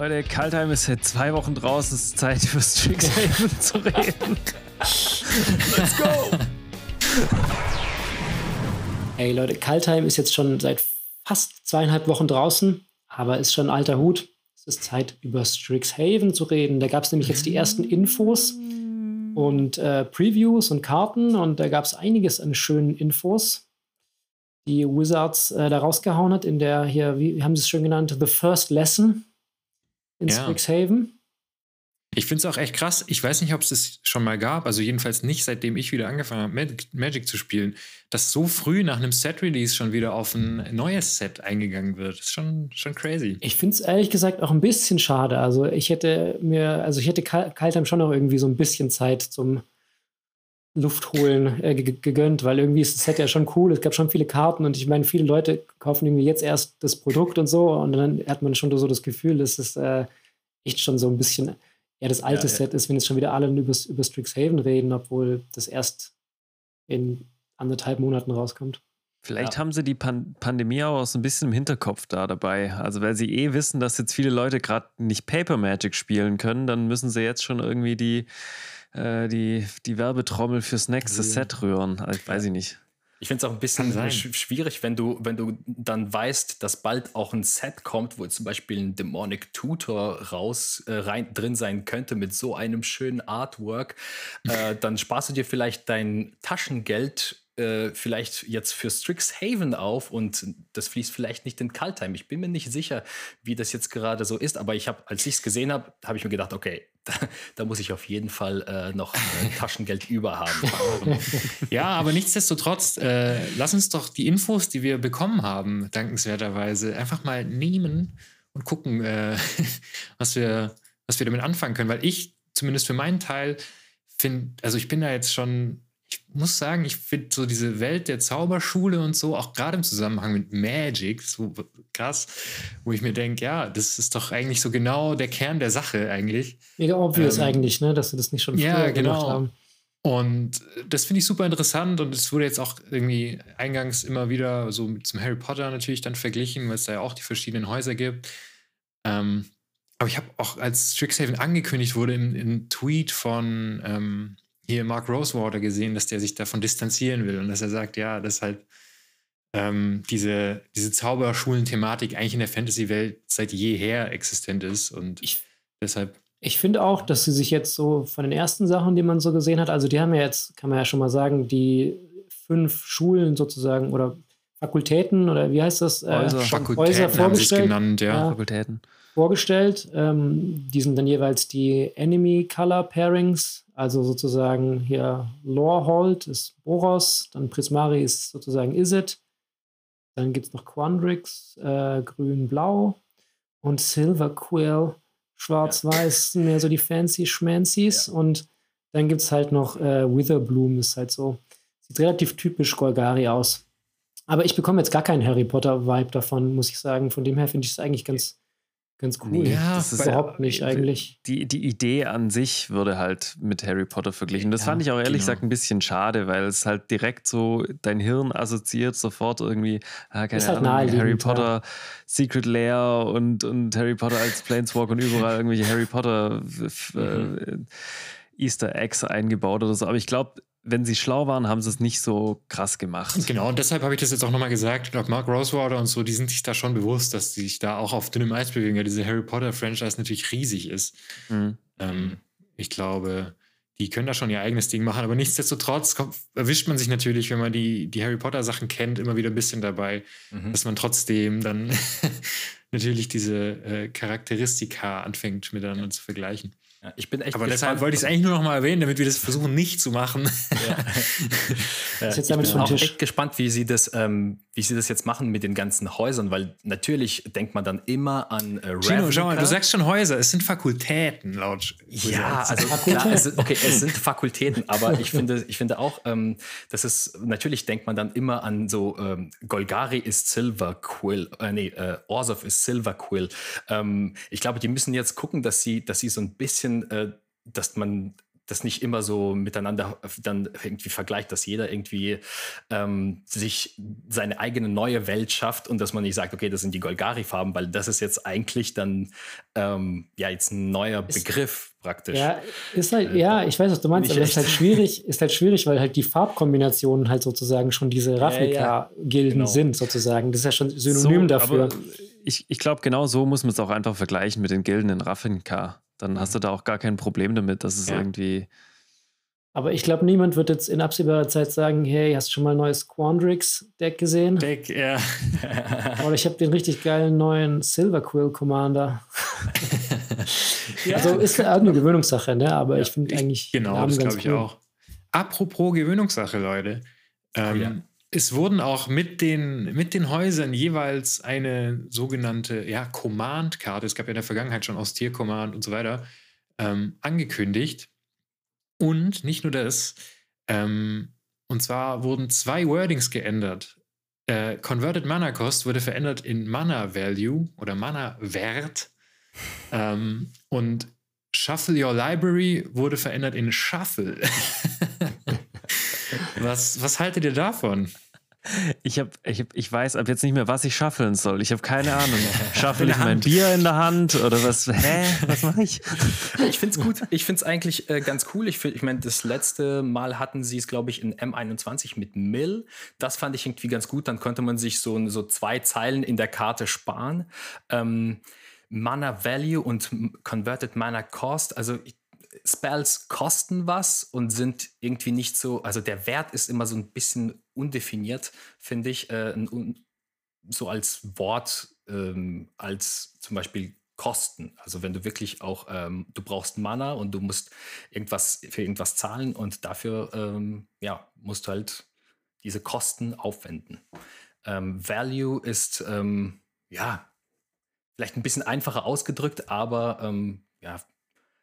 Leute, Kaltheim ist seit zwei Wochen draußen. Es ist Zeit, über Strixhaven zu reden. Let's go! Hey Leute, Kaltheim ist jetzt schon seit fast zweieinhalb Wochen draußen, aber ist schon alter Hut. Es ist Zeit, über Strixhaven zu reden. Da gab es nämlich jetzt die ersten Infos und äh, Previews und Karten und da gab es einiges an schönen Infos, die Wizards äh, da rausgehauen hat in der hier, wie haben sie es schon genannt, The First Lesson in ja. Strixhaven. Ich finde es auch echt krass. Ich weiß nicht, ob es das schon mal gab, also jedenfalls nicht, seitdem ich wieder angefangen habe, Magic, Magic, zu spielen, dass so früh nach einem Set-Release schon wieder auf ein neues Set eingegangen wird. Das ist schon, schon crazy. Ich finde es ehrlich gesagt auch ein bisschen schade. Also ich hätte mir, also ich hätte Kaltheim schon noch irgendwie so ein bisschen Zeit zum Luft holen äh, gegönnt, weil irgendwie ist das Set ja schon cool. Es gab schon viele Karten und ich meine, viele Leute kaufen irgendwie jetzt erst das Produkt und so und dann hat man schon so das Gefühl, dass es äh, echt schon so ein bisschen eher das alte ja, Set ist, wenn jetzt schon wieder alle über, über Strixhaven reden, obwohl das erst in anderthalb Monaten rauskommt. Vielleicht ja. haben sie die Pan Pandemie auch so ein bisschen im Hinterkopf da dabei. Also, weil sie eh wissen, dass jetzt viele Leute gerade nicht Paper Magic spielen können, dann müssen sie jetzt schon irgendwie die äh, die, die Werbetrommel fürs nächste Set rühren. Also, weiß ich nicht. Ich finde es auch ein bisschen schwierig, wenn du, wenn du dann weißt, dass bald auch ein Set kommt, wo zum Beispiel ein Demonic Tutor raus äh, rein, drin sein könnte mit so einem schönen Artwork. Äh, dann sparst du dir vielleicht dein Taschengeld äh, vielleicht jetzt für Strixhaven auf und das fließt vielleicht nicht in Kaltheim. Ich bin mir nicht sicher, wie das jetzt gerade so ist, aber ich habe, als ich es gesehen habe, habe ich mir gedacht, okay, da, da, muss ich auf jeden Fall äh, noch äh, Taschengeld über haben. ja, aber nichtsdestotrotz, äh, lass uns doch die Infos, die wir bekommen haben, dankenswerterweise, einfach mal nehmen und gucken, äh, was, wir, was wir damit anfangen können. Weil ich, zumindest für meinen Teil, finde, also ich bin da jetzt schon ich muss sagen, ich finde so diese Welt der Zauberschule und so, auch gerade im Zusammenhang mit Magic, so krass, wo ich mir denke, ja, das ist doch eigentlich so genau der Kern der Sache eigentlich. Mega obvious ähm, eigentlich, ne, dass sie das nicht schon ja, früher genau. gemacht haben. Und das finde ich super interessant und es wurde jetzt auch irgendwie eingangs immer wieder so mit zum Harry Potter natürlich dann verglichen, weil es da ja auch die verschiedenen Häuser gibt. Ähm, aber ich habe auch, als Strixhaven angekündigt wurde, im, im Tweet von ähm, hier Mark Rosewater gesehen, dass der sich davon distanzieren will und dass er sagt, ja, dass halt ähm, diese, diese Zauberschulen-Thematik eigentlich in der Fantasy-Welt seit jeher existent ist und ich, deshalb. Ich finde auch, dass sie sich jetzt so von den ersten Sachen, die man so gesehen hat, also die haben ja jetzt, kann man ja schon mal sagen, die fünf Schulen sozusagen oder Fakultäten oder wie heißt das? Äh, Häuser, Fakultäten Häuser vorgestellt. genannt, ja. ja. Fakultäten. Vorgestellt. Ähm, die sind dann jeweils die Enemy Color Pairings also sozusagen hier Lorehold ist Boros, dann Prismari ist sozusagen Izzet. Dann gibt es noch Quandrix, äh, grün-blau und Silver Quill, schwarz-weiß, ja. mehr so die fancy Schmancies. Ja. Und dann gibt es halt noch äh, Witherbloom, ist halt so, sieht relativ typisch Golgari aus. Aber ich bekomme jetzt gar keinen Harry Potter-Vibe davon, muss ich sagen. Von dem her finde ich es eigentlich ganz, ganz cool. Ja, das ist überhaupt nicht eigentlich. Die, die Idee an sich würde halt mit Harry Potter verglichen. Das ja, fand ich auch ehrlich genau. gesagt ein bisschen schade, weil es halt direkt so dein Hirn assoziiert sofort irgendwie, ah, keine ist halt Ahnung, halt Harry Potter, ja. Secret Lair und, und Harry Potter als Planeswalk und überall irgendwelche Harry Potter äh, mhm. Easter Eggs eingebaut oder so. Aber ich glaube, wenn sie schlau waren, haben sie es nicht so krass gemacht. Genau, und deshalb habe ich das jetzt auch nochmal gesagt. Ich glaube, Mark Rosewater und so, die sind sich da schon bewusst, dass sie sich da auch auf dünnem Eis bewegen, weil diese Harry Potter-Franchise natürlich riesig ist. Mhm. Ähm, ich glaube, die können da schon ihr eigenes Ding machen, aber nichtsdestotrotz kommt, erwischt man sich natürlich, wenn man die, die Harry Potter-Sachen kennt, immer wieder ein bisschen dabei, mhm. dass man trotzdem dann natürlich diese äh, Charakteristika anfängt miteinander ja. zu vergleichen. Ja, ich bin echt Aber deshalb wollte ich es eigentlich nur noch mal erwähnen, damit wir das versuchen nicht zu machen. Ja. ich bin auch echt gespannt, wie sie, das, ähm, wie sie das jetzt machen mit den ganzen Häusern, weil natürlich denkt man dann immer an äh, Gino, schau mal, du sagst schon Häuser, es sind Fakultäten laut. Ja, also klar, es sind, okay, es sind Fakultäten, aber ich finde, ich finde auch, ähm, das ist, natürlich denkt man dann immer an so, ähm, Golgari ist Silver Quill, äh, nee, äh, Orzov ist Silver Quill. Ähm, ich glaube, die müssen jetzt gucken, dass sie, dass sie so ein bisschen bisschen, äh, dass man das nicht immer so miteinander dann irgendwie vergleicht, dass jeder irgendwie ähm, sich seine eigene neue Welt schafft und dass man nicht sagt, okay, das sind die Golgari-Farben, weil das ist jetzt eigentlich dann ähm, ja jetzt ein neuer ist, Begriff praktisch. Ja, ist halt, äh, ja, ich weiß, was du meinst, aber es ist halt schwierig, ist halt schwierig, weil halt die Farbkombinationen halt sozusagen schon diese Ravnica-Gilden ja, ja. genau. sind, sozusagen. Das ist ja schon synonym so, dafür. ich, ich glaube, genau so muss man es auch einfach vergleichen mit den Gilden in Ravnica dann hast du da auch gar kein Problem damit, dass es ja. irgendwie. Aber ich glaube, niemand wird jetzt in absehbarer Zeit sagen, hey, hast du schon mal ein neues Quandrix-Deck gesehen? Deck, ja. Oder ich habe den richtig geilen neuen Silver Quill Commander. ja. Also ist eine Gewöhnungssache, ne? Aber ja, ich finde eigentlich. Genau, das glaube ich cool. auch. Apropos Gewöhnungssache, Leute. Ähm, ja es wurden auch mit den, mit den Häusern jeweils eine sogenannte ja, Command-Karte, es gab ja in der Vergangenheit schon Ausstier-Command und so weiter, ähm, angekündigt. Und nicht nur das, ähm, und zwar wurden zwei Wordings geändert. Äh, Converted Mana Cost wurde verändert in Mana Value oder Mana Wert. Ähm, und Shuffle Your Library wurde verändert in Shuffle. Was, was haltet ihr davon? Ich, hab, ich, hab, ich weiß ab jetzt nicht mehr, was ich schaffeln soll. Ich habe keine Ahnung. Schaffel ich mein Bier in der Hand oder was? Hä? Was mache ich? Ich finde es gut. Ich finde es eigentlich äh, ganz cool. Ich, ich meine, das letzte Mal hatten sie es, glaube ich, in M21 mit Mill. Das fand ich irgendwie ganz gut. Dann konnte man sich so, so zwei Zeilen in der Karte sparen. Ähm, Mana Value und Converted Mana Cost. Also ich, Spells kosten was und sind irgendwie nicht so, also der Wert ist immer so ein bisschen undefiniert, finde ich, äh, so als Wort, ähm, als zum Beispiel Kosten. Also wenn du wirklich auch, ähm, du brauchst Mana und du musst irgendwas für irgendwas zahlen und dafür, ähm, ja, musst du halt diese Kosten aufwenden. Ähm, Value ist, ähm, ja, vielleicht ein bisschen einfacher ausgedrückt, aber ähm, ja,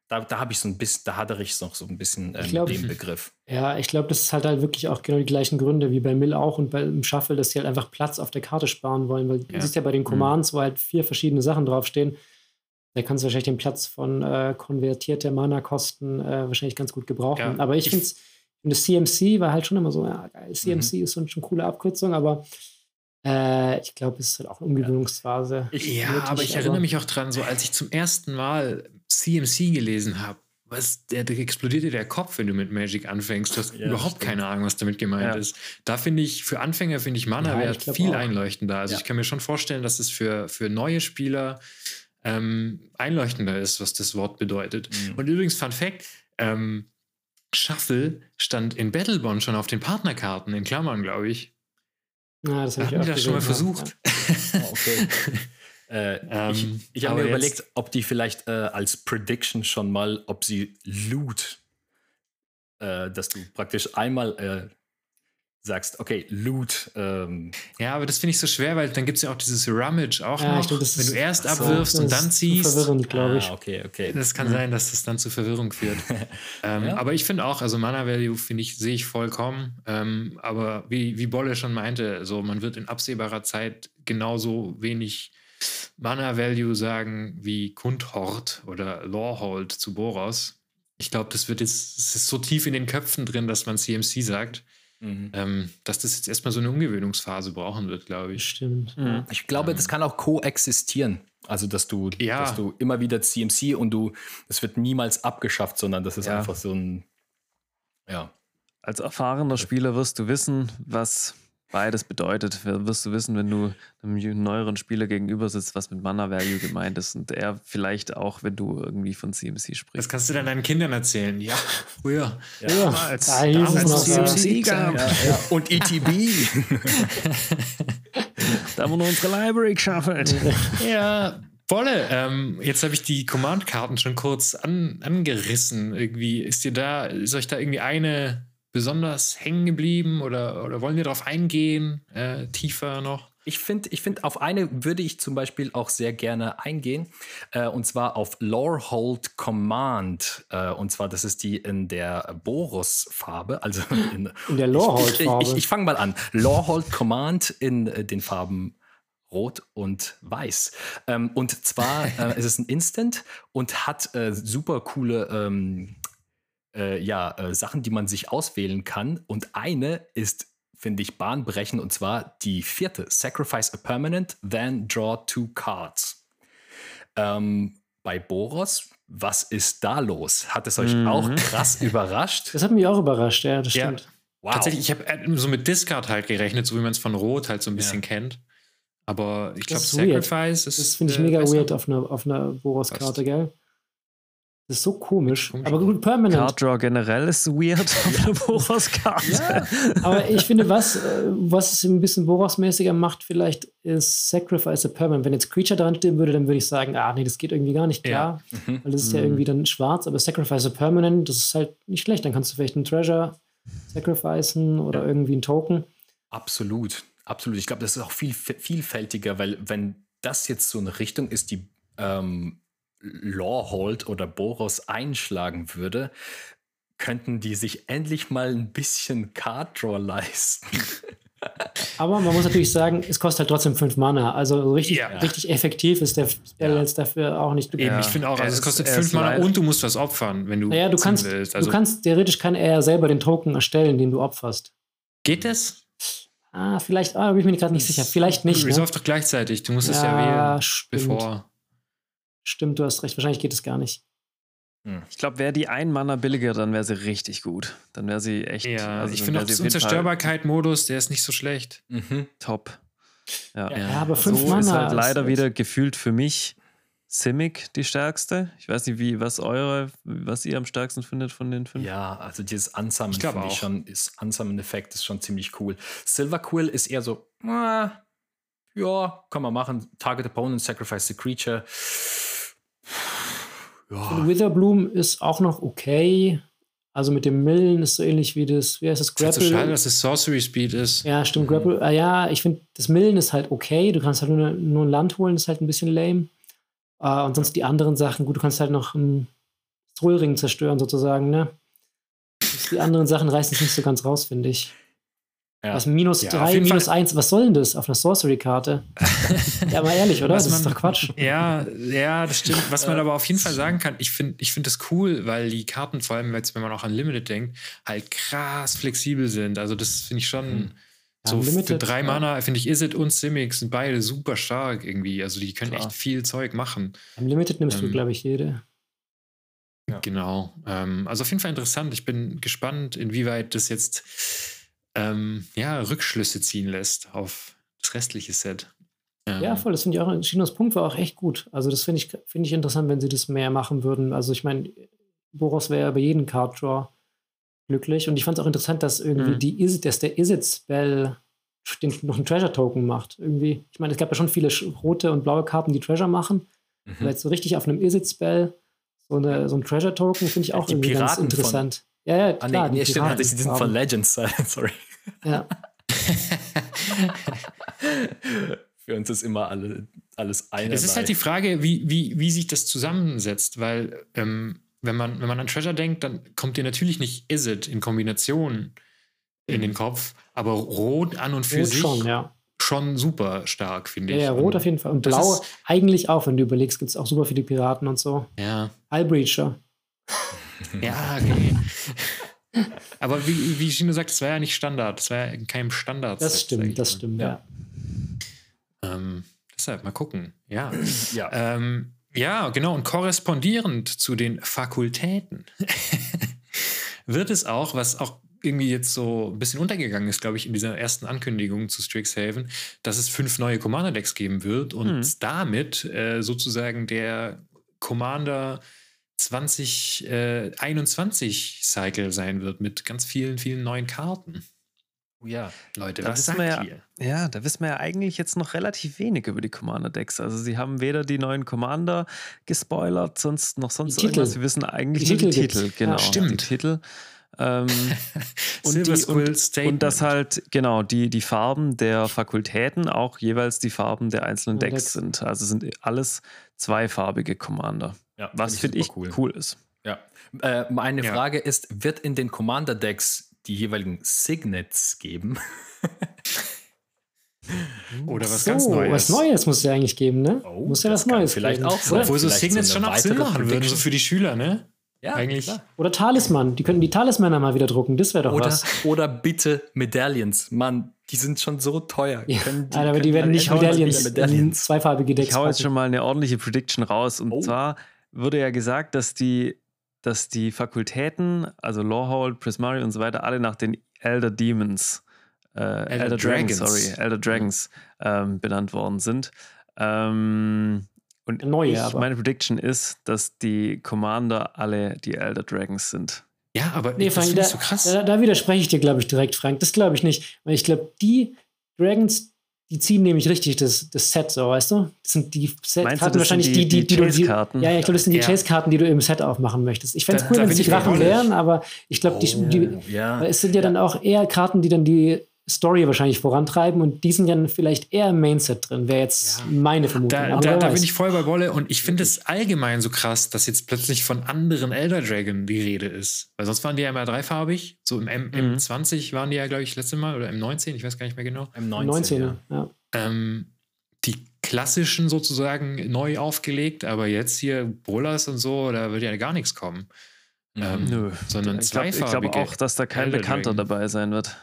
da, da habe ich so ein bisschen, da hadere ich noch so ein bisschen äh, glaub, mit dem Begriff. Ja, ich glaube, das ist halt, halt wirklich auch genau die gleichen Gründe wie bei Mill auch und beim Shuffle, dass sie halt einfach Platz auf der Karte sparen wollen, weil ja. du siehst ja bei den mhm. Commands, mhm. wo halt vier verschiedene Sachen draufstehen, da kannst du wahrscheinlich den Platz von äh, konvertierte Mana-Kosten äh, wahrscheinlich ganz gut gebrauchen. Ja, aber ich, ich finde das CMC war halt schon immer so, ja, geil, CMC mhm. ist schon eine coole Abkürzung, aber äh, ich glaube, es ist halt auch eine Umgewöhnungsphase. Ja, aber ich erinnere mich auch dran, so als ich zum ersten Mal CMC gelesen habe, was, der, der explodierte der Kopf, wenn du mit Magic anfängst. Du hast ja, überhaupt stimmt. keine Ahnung, was damit gemeint ja. ist. Da finde ich, für Anfänger finde ich Mana-Wert ja, viel auch. einleuchtender. Also ich kann mir schon vorstellen, dass es für, für neue Spieler ähm, einleuchtender ist, was das Wort bedeutet. Mhm. Und übrigens, Fun Fact, ähm, Shuffle stand in Battlebond schon auf den Partnerkarten, in Klammern, glaube ich. Ja, das habe ich auch das schon mal versucht. Oh, okay. Äh, ähm, ich, ich habe mir überlegt, ob die vielleicht äh, als Prediction schon mal, ob sie Loot, äh, dass du praktisch einmal äh, sagst, okay, Loot. Ähm, ja, aber das finde ich so schwer, weil dann gibt es ja auch dieses Rummage auch ja, noch. Glaub, wenn du erst so, abwirfst und dann ziehst. Verwirrend, glaube ich. Ah, okay, okay. Das kann mhm. sein, dass das dann zu Verwirrung führt. ähm, ja. Aber ich finde auch, also Mana Value finde ich, sehe ich vollkommen. Ähm, aber wie, wie Bolle schon meinte, so man wird in absehbarer Zeit genauso wenig Mana Value sagen wie Kundhort oder Lorehold zu Boros. Ich glaube, das wird jetzt, es ist so tief in den Köpfen drin, dass man CMC sagt, mhm. ähm, dass das jetzt erstmal so eine Umgewöhnungsphase brauchen wird, glaube ich. Stimmt. Mhm. Ich glaube, das kann auch koexistieren. Also, dass du, ja. dass du immer wieder CMC und du, es wird niemals abgeschafft, sondern das ist ja. einfach so ein, ja. Als erfahrener Spieler wirst du wissen, was beides bedeutet. Wirst du wissen, wenn du einem neueren Spieler gegenüber sitzt, was mit Mana Value gemeint ist. Und er vielleicht auch, wenn du irgendwie von CMC sprichst. Das kannst du dann deinen Kindern erzählen. Ja, früher. Ja, ja. Damals, da damals CMC gab. Ja, ja. Und ETB. da haben wir nur unsere Library geschaffelt. ja. Wolle, ähm, jetzt habe ich die Command-Karten schon kurz an, angerissen. Irgendwie ist dir da, ist euch da irgendwie eine besonders hängen geblieben oder, oder wollen wir darauf eingehen, äh, tiefer noch? Ich finde, ich find, auf eine würde ich zum Beispiel auch sehr gerne eingehen, äh, und zwar auf Lorehold Command. Äh, und zwar, das ist die in der Boros-Farbe, also in, in der Lorehold-Farbe. Ich, ich, ich fange mal an. Lorehold Command in äh, den Farben Rot und Weiß. Ähm, und zwar äh, ist es ein Instant und hat äh, super coole ähm, äh, ja, äh, Sachen, die man sich auswählen kann. Und eine ist, finde ich, bahnbrechend, und zwar die vierte. Sacrifice a permanent, then draw two cards. Ähm, bei Boros, was ist da los? Hat es euch mhm. auch krass überrascht? Das hat mich auch überrascht, ja, das stimmt. Ja. Wow. Tatsächlich, ich habe äh, so mit Discard halt gerechnet, so wie man es von Rot halt so ein bisschen ja. kennt. Aber ich glaube, Sacrifice weird. ist. Das finde ich mega besser. weird auf einer auf eine Boros-Karte, gell? Das ist so komisch. komisch. Aber gut, Permanent. Card Draw generell ist weird auf einer Boros-Karte. Ja, aber ich finde, was, äh, was es ein bisschen Boros-mäßiger macht, vielleicht ist Sacrifice a Permanent. Wenn jetzt Creature dran stehen würde, dann würde ich sagen, ah, nee, das geht irgendwie gar nicht klar. Ja. Mhm. Weil das ist mhm. ja irgendwie dann schwarz. Aber Sacrifice a Permanent, das ist halt nicht schlecht. Dann kannst du vielleicht einen Treasure sacrificen oder ja. irgendwie einen Token. Absolut. Absolut. Ich glaube, das ist auch viel vielfältiger, weil wenn das jetzt so eine Richtung ist, die ähm, Lawhold oder Boros einschlagen würde, könnten die sich endlich mal ein bisschen Card Draw leisten. Aber man muss natürlich sagen, es kostet halt trotzdem 5 Mana. Also richtig, ja. richtig effektiv ist der Spell ja. jetzt dafür auch nicht. Eben, ich finde auch, also es kostet 5 Mana und du musst was opfern, wenn du. Naja, du kannst, willst. Also du kannst, theoretisch kann er selber den Token erstellen, den du opferst. Geht das? Ah, vielleicht, ah, bin ich mir gerade nicht sicher. Vielleicht nicht. Resolve ne? doch gleichzeitig. Du musst ja, es ja wählen, stimmt. bevor. Stimmt, du hast recht. Wahrscheinlich geht es gar nicht. Hm. Ich glaube, wäre die ein Mana billiger, dann wäre sie richtig gut. Dann wäre sie echt. Ja, also ich finde auch das Unzerstörbarkeit-Modus, der ist nicht so schlecht. Mhm. Top. Ja. ja, aber fünf so Mana ist halt leider ist wieder gefühlt für mich Simic die stärkste. Ich weiß nicht, wie, was eure, was ihr am stärksten findet von den fünf. Ja, also dieses Unsummon finde ich schon, ist Unsummon-Effekt ist schon ziemlich cool. Silver Quill ist eher so, äh, ja, kann man machen. Target Opponent, Sacrifice the Creature. Ja. Witherbloom ist auch noch okay. Also mit dem Millen ist so ähnlich wie das, wie heißt das, Grapple. ist so schade, dass es Sorcery Speed ist. Ja, stimmt, mhm. Grapple. Ah, ja, ich finde, das Millen ist halt okay. Du kannst halt nur, nur ein Land holen, ist halt ein bisschen lame. Uh, und sonst die anderen Sachen, gut, du kannst halt noch einen Strollring zerstören, sozusagen, ne? Die anderen Sachen reißen es nicht so ganz raus, finde ich. Ja. Was minus 3, ja, minus 1, was soll denn das auf einer Sorcery-Karte? ja, mal ehrlich, oder? Was das man, ist doch Quatsch. Ja, ja, das stimmt. Was man aber auf jeden Fall sagen kann, ich finde ich find das cool, weil die Karten, vor allem jetzt, wenn man auch an Limited denkt, halt krass flexibel sind. Also, das finde ich schon. Mhm. So Unlimited, für drei Mana finde ich Izzet und Simic sind beide super stark irgendwie. Also die können Klar. echt viel Zeug machen. Unlimited nimmst ähm, du, glaube ich, jede. Ja. Genau. Ähm, also auf jeden Fall interessant. Ich bin gespannt, inwieweit das jetzt ähm, ja, Rückschlüsse ziehen lässt auf das restliche Set. Ähm, ja, voll. Das finde ich auch. Chinos Punkt war auch echt gut. Also das finde ich, find ich interessant, wenn sie das mehr machen würden. Also ich meine, Boros wäre ja bei jedem Card Draw glücklich. Und ich fand es auch interessant, dass irgendwie mhm. die Is dass der Isit-Spell noch einen Treasure-Token macht. Irgendwie, ich meine, es gab ja schon viele rote und blaue Karten, die Treasure machen. Mhm. Aber jetzt so richtig auf einem Isit-Spell so, eine, so ein Treasure-Token finde ich auch die irgendwie Piraten ganz interessant. Ja, ja, klar. Ah, nee, nee stimmt, die sind von Legends, sorry. Ja. Für uns ist immer alle, alles eine. Es ist halt die Frage, wie, wie, wie sich das zusammensetzt, weil ähm, wenn man, wenn man an Treasure denkt, dann kommt dir natürlich nicht Is It in Kombination in den Kopf, aber Rot an und für rot sich schon, ja. schon super stark, finde ich. Ja, Rot auf jeden Fall. Und Blau eigentlich auch, wenn du überlegst, gibt es auch super viele Piraten und so. Ja. Hullbreacher. Ja, okay. aber wie, wie Gino sagt, das war ja nicht Standard. Das war ja in keinem Standard. Das stimmt, das stimmt, ja. ja. Ähm, deshalb mal gucken. Ja. ja. Ähm, ja, genau. Und korrespondierend zu den Fakultäten wird es auch, was auch irgendwie jetzt so ein bisschen untergegangen ist, glaube ich, in dieser ersten Ankündigung zu Strixhaven, dass es fünf neue Commander-Decks geben wird und mhm. damit äh, sozusagen der Commander 2021 äh, Cycle sein wird mit ganz vielen, vielen neuen Karten. Oh ja, Leute, da was sagt ja, ihr? Ja, da wissen wir ja eigentlich jetzt noch relativ wenig über die Commander-Decks. Also sie haben weder die neuen Commander gespoilert, sonst noch sonst irgendwas. Sie wissen eigentlich die nur die Titel, genau. Ja, stimmt. Die Titel. Ähm, und, die, und, und dass halt, genau, die, die Farben der Fakultäten auch jeweils die Farben der einzelnen Decks sind. Also sind alles zweifarbige Commander. Ja, was finde ich cool. cool. ist. Ja. Äh, meine ja. Frage ist: Wird in den Commander-Decks die jeweiligen Signets geben. Oder was so, ganz Neues. Was Neues muss es ja eigentlich geben, ne? Oh, muss ja was Neues vielleicht geben. auch sein. Obwohl so Signets schon auch Sinn machen würden, so für die Schüler, ne? Ja, eigentlich. Klar. Oder Talisman. Die könnten die Talismänner mal wieder drucken. Das wäre doch oder, was. Oder bitte Medaillons. Mann, die sind schon so teuer. Ja, können, die, aber die werden nicht Medaillons, Medaillons. zweifarbige Decks Ich hau jetzt schon mal eine ordentliche Prediction raus. Und oh. zwar wurde ja gesagt, dass die, dass die Fakultäten, also Lorehold, Prismari und so weiter, alle nach den Elder Demons, äh, Elder, Elder Dragons, Dragons, sorry, Elder Dragons ähm, benannt worden sind. Ähm, und Neue, ich, aber. meine Prediction ist, dass die Commander alle die Elder Dragons sind. Ja, aber nee, Frank, da, so krass. Da, da, widerspreche ich dir, glaube ich, direkt, Frank. Das glaube ich nicht. Weil ich glaube, die Dragons, die ziehen nämlich richtig das, das Set, so, weißt du? Das sind die Set-Karten wahrscheinlich die, die, die, die, die Ja, ja, ich glaube, das sind die ja. Chase-Karten, die du im Set aufmachen möchtest. Ich fände es cool, wenn es die Drachen wären, aber ich glaube, oh, die, ja. es sind ja, ja dann auch eher Karten, die dann die Story wahrscheinlich vorantreiben und die sind dann vielleicht eher im Mainset drin, wäre jetzt ja. meine Vermutung. Da, da, da bin ich voll bei Wolle und ich finde es allgemein so krass, dass jetzt plötzlich von anderen Elder Dragon die Rede ist. Weil sonst waren die ja immer dreifarbig. So im M mhm. M20 waren die ja, glaube ich, letzte Mal oder im 19, ich weiß gar nicht mehr genau. Im 19, 19 ja. ja. Ähm, die klassischen sozusagen neu aufgelegt, aber jetzt hier Bolas und so, da wird ja gar nichts kommen. Mhm. Ähm, Nö. Sondern ich glaube glaub auch, dass da kein Elder Bekannter Dragon. dabei sein wird.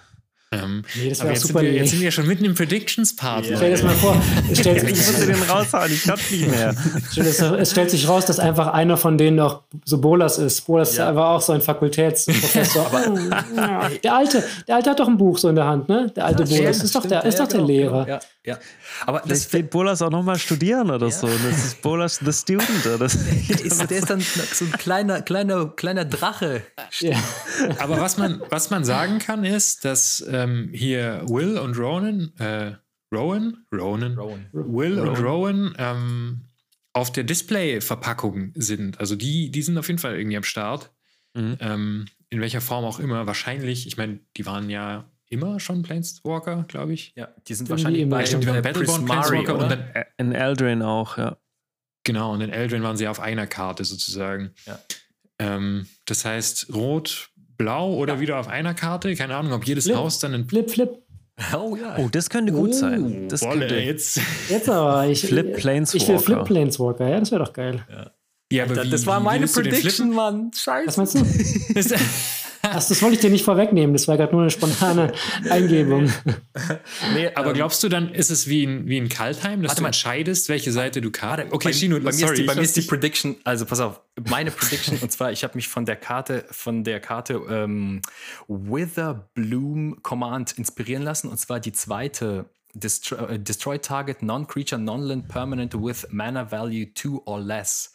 Ähm, nee, das aber jetzt, super sind wir, jetzt sind wir schon mitten im Predictions-Part. Yeah. Stell dir das mal vor. Es stellt ich musste den raushauen, ich kann's nicht mehr. es stellt sich raus, dass einfach einer von denen noch so Bolas ist. Bolas ja. ist einfach auch so ein Fakultätsprofessor. der Alte, der Alte hat doch ein Buch so in der Hand, ne? Der alte ja, Bolas. Ist doch der, ist doch der Lehrer. Ja, ja. Aber das fehlt Bolas auch nochmal studieren oder ja. so. Das ist Bolas the Student. Oder? Das ist, der ist dann so ein kleiner, kleiner, kleiner Drache. Ja. Aber was man, was man sagen kann, ist, dass ähm, hier Will und Ronan, äh, Rowan? Ronan? Rowan. Will Rowan. und Rowan ähm, auf der Display-Verpackung sind. Also die, die sind auf jeden Fall irgendwie am Start. Mhm. Ähm, in welcher Form auch immer. Wahrscheinlich, ich meine, die waren ja immer schon Planeswalker, glaube ich. Ja, die sind wahrscheinlich bei stimmt, die waren Battleborn Planeswalker und dann in Eldrain auch, ja. Genau, und in Eldrain waren sie auf einer Karte sozusagen. Ja. Ähm, das heißt, rot, blau oder ja. wieder auf einer Karte. Keine Ahnung, ob jedes Flip. Haus dann ein. Flip, Flip. Oh ja. Oh, das könnte gut oh, sein. Das Wolle, könnte jetzt. Jetzt aber. Ich, Flip Planeswalker. Ich will Flip Planeswalker, ja, das wäre doch geil. Ja. Ja, aber das, wie, das war meine Prediction, Mann. Scheiße. Was meinst du? Ach, das wollte ich dir nicht vorwegnehmen. Das war gerade nur eine spontane Eingebung. nee, aber ähm, glaubst du dann, ist es wie in, wie in Kaltheim, dass du mal. entscheidest, welche Seite du kannst? Okay, bei, Shino, bei, sorry, mir ist die, bei mir ist die Prediction, also pass auf, meine Prediction, und zwar, ich habe mich von der Karte, von der Karte ähm, Wither Bloom Command inspirieren lassen, und zwar die zweite Destroy, uh, destroy, target non-creature, non-land permanent with mana value 2 or less.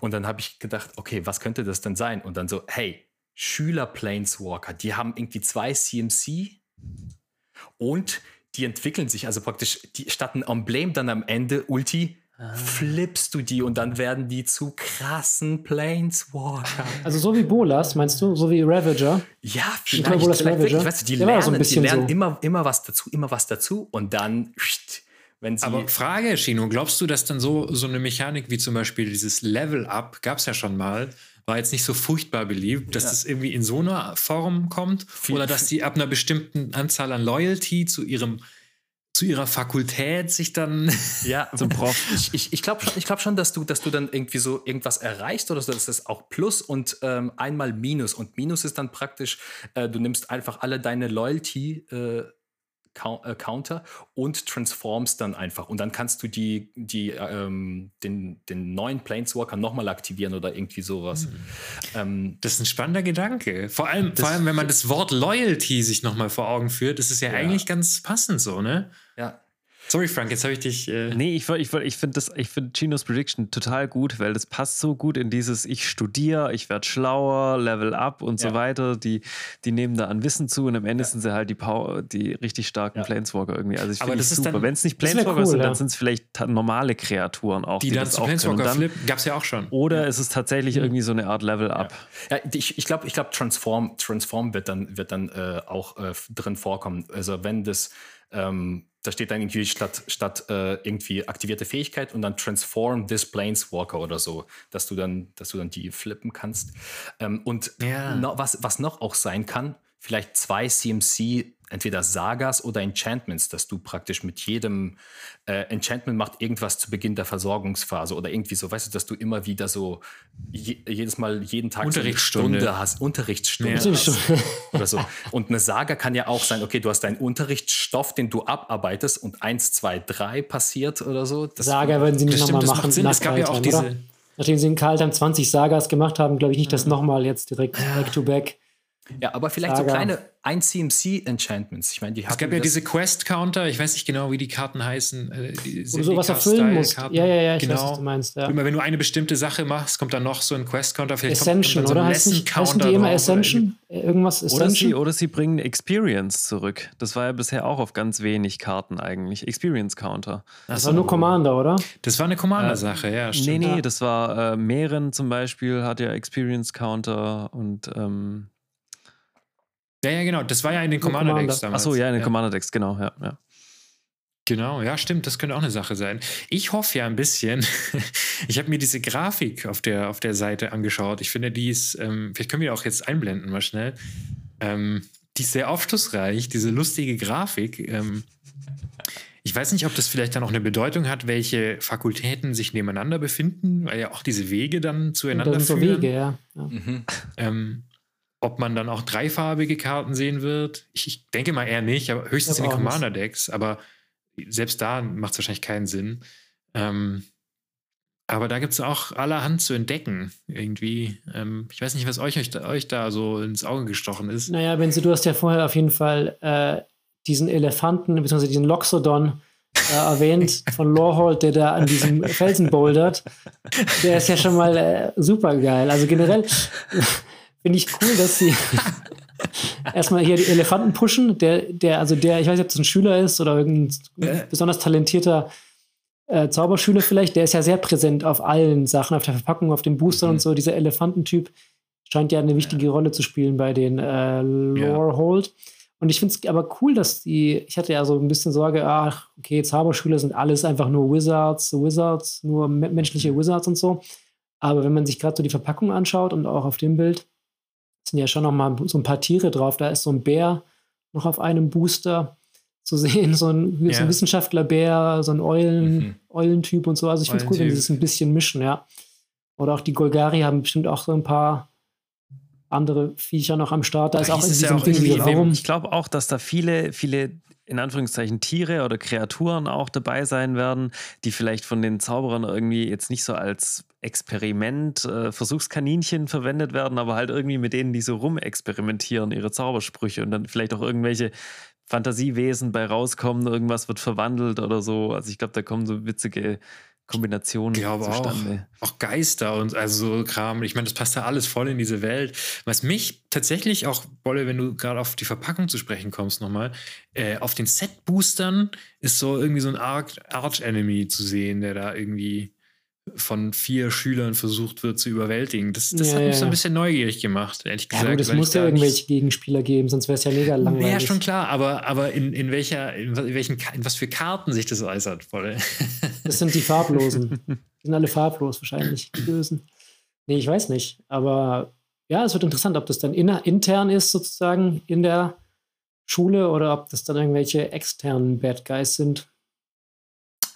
Und dann habe ich gedacht, okay, was könnte das denn sein? Und dann so, hey, Schüler-Planeswalker, die haben irgendwie zwei CMC und die entwickeln sich, also praktisch die, statt ein Emblem dann am Ende, Ulti, ah. flippst du die und dann werden die zu krassen Planeswalker. Also so wie Bolas, meinst du? So wie Ravager? Ja, vielleicht, vielleicht, vielleicht wirklich, weißt du, die lernen, so die lernen so. immer, immer was dazu, immer was dazu und dann wenn sie. Aber Frage, Shino, glaubst du, dass dann so, so eine Mechanik wie zum Beispiel dieses Level-Up, gab es ja schon mal, war jetzt nicht so furchtbar beliebt, dass ja. das irgendwie in so einer Form kommt Viel oder dass die ab einer bestimmten Anzahl an Loyalty zu ihrem zu ihrer Fakultät sich dann ja zum Prof. Ich, ich, ich glaube ich glaub schon, dass du, dass du dann irgendwie so irgendwas erreichst oder so, das ist auch Plus und ähm, einmal Minus. Und Minus ist dann praktisch, äh, du nimmst einfach alle deine Loyalty äh, Counter und transformst dann einfach. Und dann kannst du die, die, ähm, den, den neuen Planeswalker nochmal aktivieren oder irgendwie sowas. Mhm. Ähm, das ist ein spannender Gedanke. Vor allem, vor allem, wenn man das Wort Loyalty sich nochmal vor Augen führt, ist es ja, ja, eigentlich ganz passend so, ne? Sorry, Frank, jetzt habe ich dich. Äh nee, ich, ich, ich finde find Chinos Prediction total gut, weil das passt so gut in dieses Ich studiere, ich werde schlauer, Level up und ja. so weiter. Die, die nehmen da an Wissen zu und am Ende ja. sind sie halt die, Power, die richtig starken ja. Planeswalker irgendwie. Also ich finde das super. Wenn es nicht Planeswalker cool, sind, dann sind es vielleicht normale Kreaturen auch. Die, die dann zu Planeswalker flippen, gab es ja auch schon. Oder ist es tatsächlich irgendwie so eine Art Level up. Ja, ich, ich glaube, ich glaub, Transform, Transform wird dann, wird dann äh, auch äh, drin vorkommen. Also wenn das ähm, da steht dann irgendwie statt, statt äh, irgendwie aktivierte Fähigkeit und dann Transform this Planeswalker oder so, dass du dann, dass du dann die flippen kannst. Ähm, und ja. no, was, was noch auch sein kann, vielleicht zwei CMC entweder Sagas oder Enchantments, dass du praktisch mit jedem äh, Enchantment macht irgendwas zu Beginn der Versorgungsphase oder irgendwie so, weißt du, dass du immer wieder so je, jedes Mal jeden Tag so eine Stunde hast, Unterrichtsstunde ja. hast oder so. Und eine Saga kann ja auch sein, okay, du hast deinen Unterrichtsstoff, den du abarbeitest und eins, zwei, drei passiert oder so. Das Saga würden sie nicht nochmal machen. Sinn. Es gab ja auch diese. Nachdem sie in Karl 20 Sagas gemacht haben, glaube ich nicht, dass nochmal jetzt direkt back-to-back. Ja, aber vielleicht Saga. so kleine ein CMC-Enchantments. Ich meine, die Es gab ja diese Quest-Counter, ich weiß nicht genau, wie die Karten heißen. Äh, Wo du sowas erfüllen musst. Ja, ja, ja, ich genau. weiß, was du meinst. Ja. Immer wenn du eine bestimmte Sache machst, kommt dann noch so ein Quest-Counter. Ascension, oder? Heißt heißen die immer Ascension? Oder Irgendwas Ascension? Oder sie, oder sie bringen Experience zurück. Das war ja bisher auch auf ganz wenig Karten eigentlich. Experience-Counter. Das so. war nur Commander, oder? Das war eine Commander-Sache, äh, ja, stimmt. Nee, nee, das war äh, Meeren zum Beispiel, hat ja Experience-Counter und ähm, ja, ja, genau. Das war ja in den Commander-Decks damals. Achso, ja, in den ja. Commander-Decks, genau, ja, ja. Genau, ja, stimmt, das könnte auch eine Sache sein. Ich hoffe ja ein bisschen, ich habe mir diese Grafik auf der, auf der Seite angeschaut. Ich finde, die ist, ähm, vielleicht können wir auch jetzt einblenden mal schnell. Ähm, die ist sehr aufschlussreich, diese lustige Grafik. Ähm, ich weiß nicht, ob das vielleicht dann auch eine Bedeutung hat, welche Fakultäten sich nebeneinander befinden, weil ja auch diese Wege dann zueinander das sind führen. So Wege, ja. ja. Mhm. Ähm, ob man dann auch dreifarbige Karten sehen wird, ich, ich denke mal eher nicht, aber höchstens in den Commander-Decks. Aber selbst da macht es wahrscheinlich keinen Sinn. Ähm, aber da gibt es auch allerhand zu entdecken, irgendwie. Ähm, ich weiß nicht, was euch, euch, euch, da so ins Auge gestochen ist. Naja, wenn Sie, du hast ja vorher auf jeden Fall äh, diesen Elefanten, beziehungsweise diesen Loxodon äh, erwähnt von Lorehold, der da an diesem Felsen bouldert. Der ist ja schon mal äh, super geil. Also generell finde ich cool, dass sie erstmal hier die Elefanten pushen. Der, der, also der, ich weiß nicht, ob das ein Schüler ist oder irgendein äh. besonders talentierter äh, Zauberschüler vielleicht, der ist ja sehr präsent auf allen Sachen, auf der Verpackung, auf den Boostern mhm. und so. Dieser Elefantentyp scheint ja eine wichtige ja. Rolle zu spielen bei den äh, Lorehold. Ja. Und ich finde es aber cool, dass die, ich hatte ja so ein bisschen Sorge, ach, okay, Zauberschüler sind alles einfach nur Wizards, Wizards, nur menschliche Wizards und so. Aber wenn man sich gerade so die Verpackung anschaut und auch auf dem Bild, sind ja schon noch mal so ein paar Tiere drauf. Da ist so ein Bär noch auf einem Booster zu sehen, so ein, ja. so ein Wissenschaftlerbär, so ein Eulen, mhm. Eulentyp und so. Also ich finde es cool, wenn sie es ein bisschen mischen, ja. Oder auch die Golgari haben bestimmt auch so ein paar andere Viecher noch am Start. Da ist auch in diesem ja Ding Raum. Ich glaube auch, dass da viele, viele in Anführungszeichen Tiere oder Kreaturen auch dabei sein werden, die vielleicht von den Zauberern irgendwie jetzt nicht so als Experiment, äh, Versuchskaninchen verwendet werden, aber halt irgendwie mit denen, die so rumexperimentieren, ihre Zaubersprüche und dann vielleicht auch irgendwelche Fantasiewesen bei rauskommen, irgendwas wird verwandelt oder so. Also ich glaube, da kommen so witzige Kombination glaube zustande. Auch, auch Geister und also so Kram. Ich meine, das passt ja alles voll in diese Welt. Was mich tatsächlich auch, Bolle, wenn du gerade auf die Verpackung zu sprechen kommst nochmal, äh, auf den Set-Boostern ist so irgendwie so ein Arch-Enemy zu sehen, der da irgendwie von vier Schülern versucht wird zu überwältigen. Das, das ja, hat mich so ein bisschen neugierig gemacht, ehrlich gesagt. Ja, es muss ja irgendwelche Gegenspieler geben, sonst wäre es ja mega langweilig. Ja, schon klar, aber, aber in, in welcher, in, welchen, in was für Karten sich das äußert, voll. Das sind die farblosen. die sind alle farblos wahrscheinlich, die Bösen. Nee, ich weiß nicht. Aber ja, es wird interessant, ob das dann in, intern ist, sozusagen, in der Schule oder ob das dann irgendwelche externen Bad Guys sind.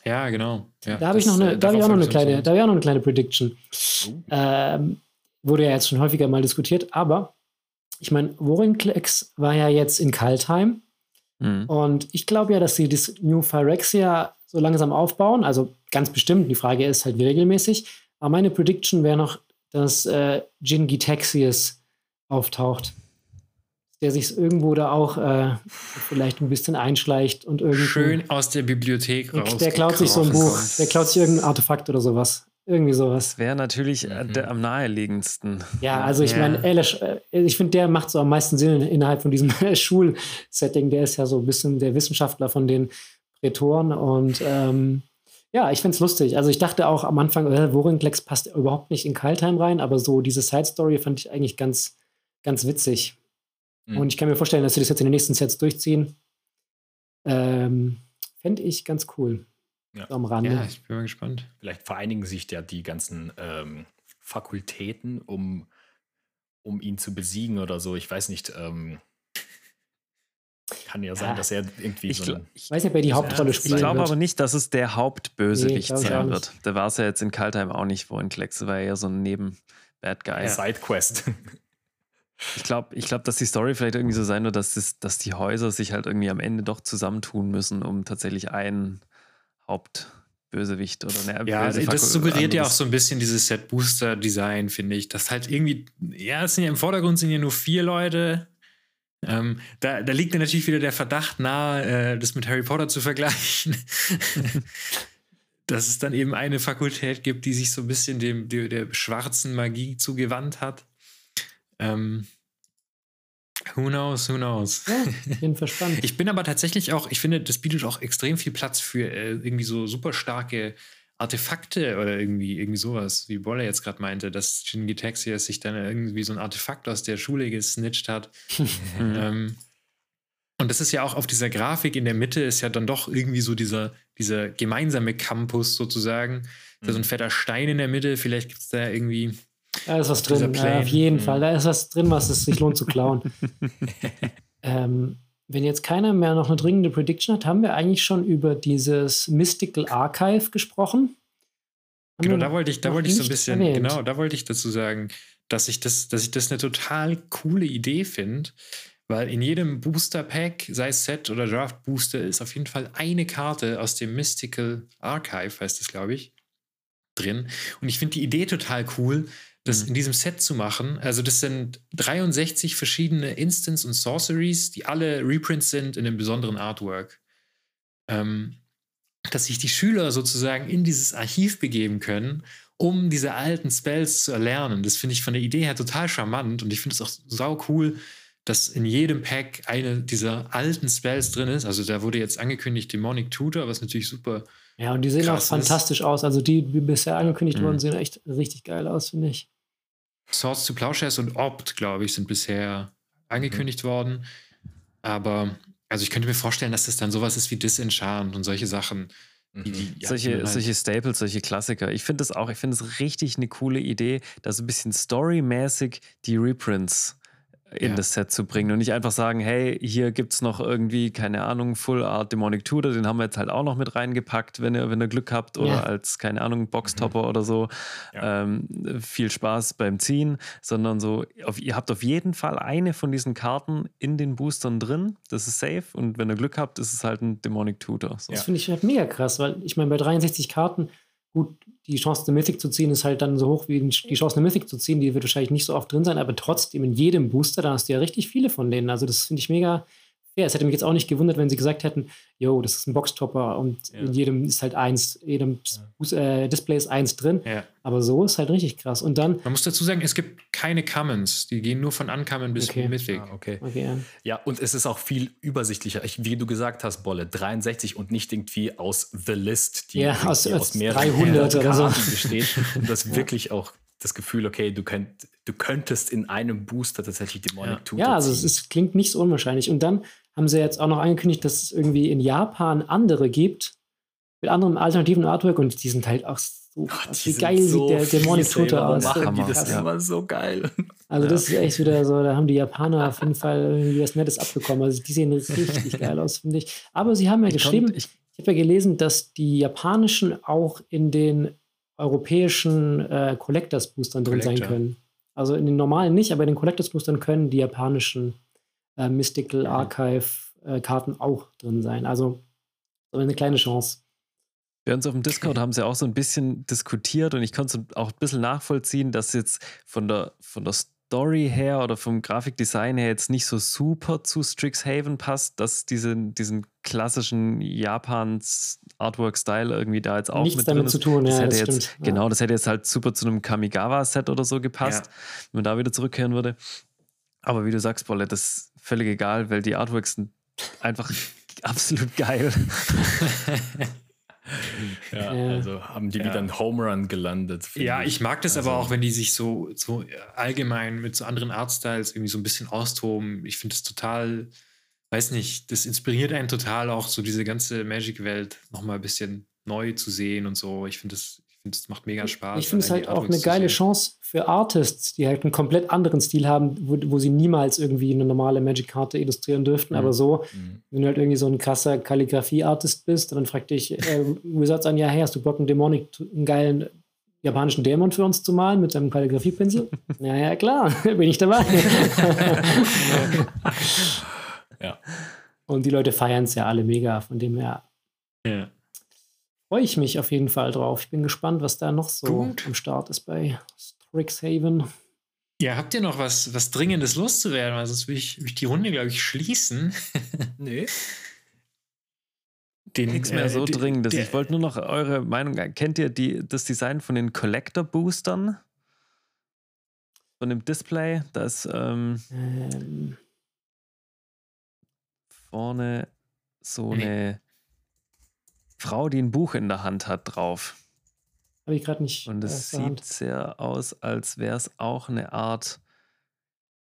Ja, genau. Ja, da habe ich noch eine, äh, da ich auch noch eine kleine, da ich auch noch eine kleine Prediction. Oh. Ähm, wurde ja jetzt schon häufiger mal diskutiert, aber ich meine, Vorinclex war ja jetzt in Kaltheim mhm. und ich glaube ja, dass sie das New Phyrexia so langsam aufbauen, also ganz bestimmt. Die Frage ist halt, wie regelmäßig. Aber meine Prediction wäre noch, dass äh, Jin Gitaxius auftaucht der sich irgendwo da auch äh, vielleicht ein bisschen einschleicht und irgendwie. Schön aus der Bibliothek raus. Der klaut sich so ein Buch, der klaut sich irgendein Artefakt oder sowas. Irgendwie sowas. Wäre natürlich äh, mhm. der am naheliegendsten. Ja, also ich ja. meine, Elish, äh, ich finde, der macht so am meisten Sinn innerhalb von diesem Schulsetting. Der ist ja so ein bisschen der Wissenschaftler von den Prätoren und ähm, ja, ich finde es lustig. Also ich dachte auch am Anfang, äh, Vorinklex passt überhaupt nicht in Kaltheim rein, aber so diese Side Story fand ich eigentlich ganz, ganz witzig. Mhm. Und ich kann mir vorstellen, dass sie das jetzt in den nächsten Sets durchziehen. Ähm, Fände ich ganz cool. Ja. am Rande. Ja, ich bin mal gespannt. Vielleicht vereinigen sich ja die ganzen ähm, Fakultäten, um, um ihn zu besiegen oder so. Ich weiß nicht. Ähm, Kann ja sein, ja. dass er irgendwie ich, so. Ich weiß nicht, wer die Hauptrolle spielt. Ich glaube aber nicht, dass es der Hauptbösewicht nee, sein wird. Da war es ja jetzt in Kaltheim auch nicht, wo in Kleckse war ja so ein Neben-Bad Guy. Ja. Sidequest. Ich glaube, ich glaub, dass die Story vielleicht irgendwie so sein wird, dass, das, dass die Häuser sich halt irgendwie am Ende doch zusammentun müssen, um tatsächlich einen Hauptbösewicht oder eine Ja, Böse das suggeriert ja auch so ein bisschen dieses Set-Booster-Design, finde ich. Das halt irgendwie, ja, es sind ja im Vordergrund sind ja nur vier Leute. Ähm, da, da liegt mir natürlich wieder der Verdacht nahe, äh, das mit Harry Potter zu vergleichen. Dass es dann eben eine Fakultät gibt, die sich so ein bisschen dem, der, der schwarzen Magie zugewandt hat. Ähm, who knows, who knows. Ja, bin verspannt. Ich bin aber tatsächlich auch, ich finde, das bietet auch extrem viel Platz für äh, irgendwie so super starke Artefakte oder irgendwie, irgendwie sowas, wie Bolle jetzt gerade meinte, dass Shinji Taxias sich dann irgendwie so ein Artefakt aus der Schule gesnitcht hat. ähm, und das ist ja auch auf dieser Grafik in der Mitte ist ja dann doch irgendwie so dieser, dieser gemeinsame Campus sozusagen. Mhm. Da so ein fetter Stein in der Mitte, vielleicht gibt es da irgendwie da ist was drin, ja, auf jeden mhm. Fall. Da ist was drin, was es sich lohnt zu klauen. ähm, wenn jetzt keiner mehr noch eine dringende Prediction hat, haben wir eigentlich schon über dieses Mystical Archive gesprochen. Haben genau, da wollte ich, da wollte ich so ein bisschen, erwähnt. genau, da wollte ich dazu sagen, dass ich das, dass ich das eine total coole Idee finde, weil in jedem Booster Pack, sei es Set oder Draft Booster, ist auf jeden Fall eine Karte aus dem Mystical Archive, heißt das, glaube ich, drin. Und ich finde die Idee total cool, das mhm. in diesem Set zu machen. Also das sind 63 verschiedene Instants und Sorceries, die alle Reprints sind in einem besonderen Artwork. Ähm, dass sich die Schüler sozusagen in dieses Archiv begeben können, um diese alten Spells zu erlernen. Das finde ich von der Idee her total charmant und ich finde es auch sau cool, dass in jedem Pack eine dieser alten Spells drin ist. Also da wurde jetzt angekündigt Demonic Tutor, was natürlich super. Ja, und die sehen auch fantastisch ist. aus. Also die, die bisher angekündigt mhm. wurden, sehen echt richtig geil aus, finde ich. Swords to Plowshares und Opt, glaube ich, sind bisher angekündigt mhm. worden. Aber also ich könnte mir vorstellen, dass das dann sowas ist wie Disenchant und solche Sachen. Die, die, ja, solche, halt solche Staples, solche Klassiker. Ich finde das auch, ich finde es richtig eine coole Idee, dass ein bisschen storymäßig die Reprints in ja. das Set zu bringen und nicht einfach sagen, hey, hier gibt es noch irgendwie, keine Ahnung, Full Art Demonic Tutor, den haben wir jetzt halt auch noch mit reingepackt, wenn ihr, wenn ihr Glück habt oder ja. als, keine Ahnung, Boxtopper mhm. oder so. Ja. Ähm, viel Spaß beim Ziehen, sondern so, auf, ihr habt auf jeden Fall eine von diesen Karten in den Boostern drin, das ist safe und wenn ihr Glück habt, ist es halt ein Demonic Tutor. So. Das finde ich halt mega krass, weil ich meine, bei 63 Karten Gut, die Chance, eine Mythic zu ziehen, ist halt dann so hoch wie die Chance, eine Mythic zu ziehen. Die wird wahrscheinlich nicht so oft drin sein, aber trotzdem in jedem Booster, da hast du ja richtig viele von denen. Also, das finde ich mega fair. Es hätte mich jetzt auch nicht gewundert, wenn sie gesagt hätten, yo, das ist ein Boxtopper und ja. in jedem ist halt eins, jedem ja. äh, Display ist eins drin. Ja. Aber so ist halt richtig krass. Und dann. Man muss dazu sagen, es gibt keine Commons. Die gehen nur von Uncommon bis okay. Mythic. Ah, okay. okay ja. und es ist auch viel übersichtlicher. Ich, wie du gesagt hast, Bolle, 63 und nicht irgendwie aus The List, die, aus, die aus mehreren 300 oder so besteht. Und das wirklich auch das Gefühl, okay, du, könnt, du könntest in einem Booster tatsächlich Demonic ja. Tutor Ja, also es, ist, klingt nicht so unwahrscheinlich. Und dann haben sie jetzt auch noch angekündigt, dass es irgendwie in Japan andere gibt, mit anderen alternativen Artwork und die sind halt auch so, Ach, wie geil so sieht der Demonic Tutor aus. Machen die das immer so geil. Also ja. das ist echt wieder so, da haben die Japaner auf jeden Fall irgendwie was Nettes abbekommen. Also die sehen richtig geil aus, finde ich. Aber sie haben ja ich geschrieben, ich, ich habe ja gelesen, dass die japanischen auch in den europäischen äh, Collectors Boostern drin Collector. sein können. Also in den normalen nicht, aber in den Collectors Boostern können die japanischen äh, Mystical Archive-Karten äh, auch drin sein. Also eine kleine Chance. Bei uns auf dem Discord haben sie auch so ein bisschen diskutiert und ich konnte auch ein bisschen nachvollziehen, dass jetzt von der, von der Story her oder vom Grafikdesign her jetzt nicht so super zu Strixhaven passt, dass diese, diesen klassischen Japans Artwork-Style irgendwie da jetzt auch Nichts mit damit drin ist. zu tun, das ja, hätte das jetzt, stimmt. Genau, das hätte jetzt halt super zu einem Kamigawa-Set oder so gepasst, ja. wenn man da wieder zurückkehren würde. Aber wie du sagst, Bolle, das ist völlig egal, weil die Artworks sind einfach absolut geil. ja, also haben die ja. wieder einen Home Run gelandet. Ja, ich. ich mag das also. aber auch, wenn die sich so, so allgemein mit so anderen Artstyles irgendwie so ein bisschen austoben. Ich finde es total, weiß nicht, das inspiriert einen total auch so diese ganze Magic-Welt nochmal ein bisschen neu zu sehen und so. Ich finde das, es macht mega Spaß. Ich finde es halt auch eine geile Chance für Artists, die halt einen komplett anderen Stil haben, wo, wo sie niemals irgendwie eine normale Magic-Karte illustrieren dürften. Mhm. Aber so, mhm. wenn du halt irgendwie so ein krasser Kalligrafie-Artist bist, dann fragt dich äh, Wizards an, ja, hey, hast du Bock, einen Dämonik, einen geilen japanischen Dämon für uns zu malen mit seinem Kalligrafiepinsel? ja, ja, klar, bin ich dabei. ja. Und die Leute feiern es ja alle mega, von dem her. Ja freue ich mich auf jeden Fall drauf. Ich bin gespannt, was da noch so Gut. am Start ist bei Strixhaven. Ja, habt ihr noch was, was Dringendes loszuwerden? Weil sonst will ich, will ich die Runde, glaube ich, schließen. nee. Den, Nichts mehr äh, so dringendes. Ich wollte nur noch eure Meinung. Kennt ihr die, das Design von den Collector Boostern? Von dem Display? Da ist ähm, ähm. vorne so nee. eine Frau, die ein Buch in der Hand hat, drauf. Habe ich gerade nicht. Und es sieht Hand. sehr aus, als wäre es auch eine Art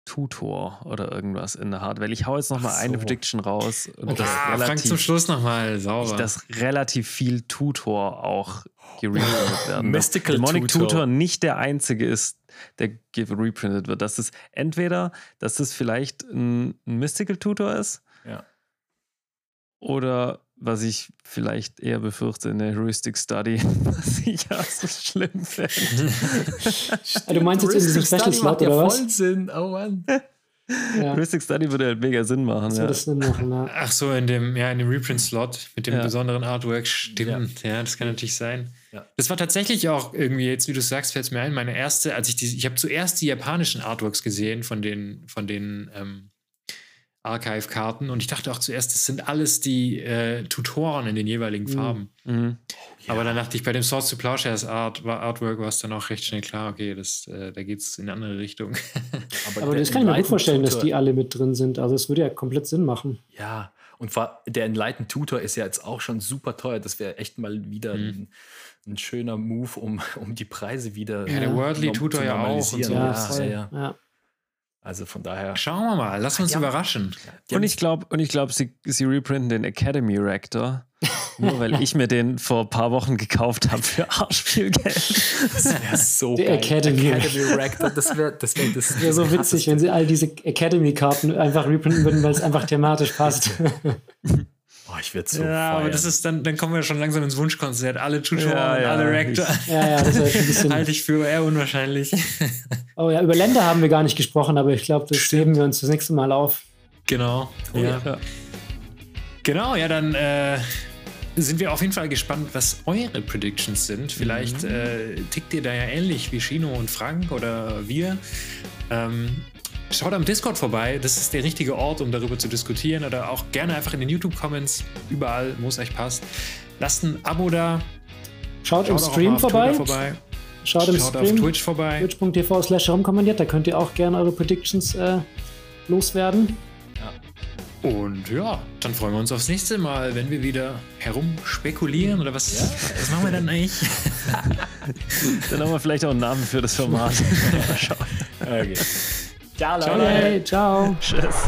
Tutor oder irgendwas in der. Weil ich hau jetzt noch Ach mal so. eine Prediction raus. Und okay. ah, relativ, Frank zum Schluss nochmal, sauber. Dass relativ viel Tutor auch gereprintet werden. Mystical Demonic Tutor. Tutor nicht der einzige ist, der gereprintet wird. Dass es entweder, dass es vielleicht ein, ein Mystical Tutor ist. Ja. Oder was ich vielleicht eher befürchte, eine Heuristic Study, was ich ja so schlimm finde. du meinst jetzt in diesem Special Slot oder was? Voll Sinn, oh Mann. Ja. Heuristic Study würde halt mega Sinn machen. Das ja. Sinn machen ja. Ach so, in dem, ja, in dem Reprint-Slot mit dem ja. besonderen Artwork, stimmt. Ja. das kann natürlich sein. Das war tatsächlich auch irgendwie, jetzt wie du sagst, fällt es mir ein, meine erste, als ich die, ich habe zuerst die japanischen Artworks gesehen von den, von den ähm, Archive-Karten und ich dachte auch zuerst, das sind alles die äh, Tutoren in den jeweiligen mhm. Farben. Mhm. Ja. Aber dann dachte ich, bei dem Source to Plowshares Art, Artwork war es dann auch recht schnell klar, okay, das, äh, da geht es in eine andere Richtung. Aber, Aber das kann ich mir gut vorstellen, Tutor, dass die alle mit drin sind. Also es würde ja komplett Sinn machen. Ja, und der Enlightened Tutor ist ja jetzt auch schon super teuer. Das wäre echt mal wieder mhm. ein, ein, schöner Move, um, um die Preise wieder Ja, der Worldly Tutor ja auch. Und so. ja, ja, ja. ja. Also von daher. Schauen wir mal, lass uns ja. überraschen. Und ich glaube, und ich glaube, sie, sie reprinten den Academy Reactor. Nur weil ich mir den vor ein paar Wochen gekauft habe für Arschspielgeld. Das wäre so Der geil. Academy, Academy Reactor, das wäre das wär, das wär so witzig, wenn sie all diese Academy-Karten einfach reprinten würden, weil es einfach thematisch passt. Oh, ich werde so. Ja, feiern. aber das ist dann, dann kommen wir schon langsam ins Wunschkonzert. Alle Tutoren, ja, ja, alle Reactor. Ja, ja, das ist ein bisschen. Halte ich für eher unwahrscheinlich. Oh ja, über Länder haben wir gar nicht gesprochen, aber ich glaube, das heben wir uns das nächste Mal auf. Genau. Oh, ja. ja. Genau, ja, dann äh, sind wir auf jeden Fall gespannt, was eure Predictions sind. Vielleicht mhm. äh, tickt ihr da ja ähnlich wie Shino und Frank oder wir. Ähm, Schaut am Discord vorbei, das ist der richtige Ort, um darüber zu diskutieren oder auch gerne einfach in den YouTube-Comments, überall, wo es euch passt. Lasst ein Abo da. Schaut, Schaut im Stream vorbei. vorbei. Schaut im Schaut Stream. auf Twitch vorbei. Twitch.tv slash herumkommandiert, da könnt ihr auch gerne eure Predictions äh, loswerden. Ja. Und ja, dann freuen wir uns aufs nächste Mal, wenn wir wieder herumspekulieren oder was, ja. was machen wir dann eigentlich? dann haben wir vielleicht auch einen Namen für das Format. Mal schauen. Okay. Ciao, Leute. Ciao. Tschüss.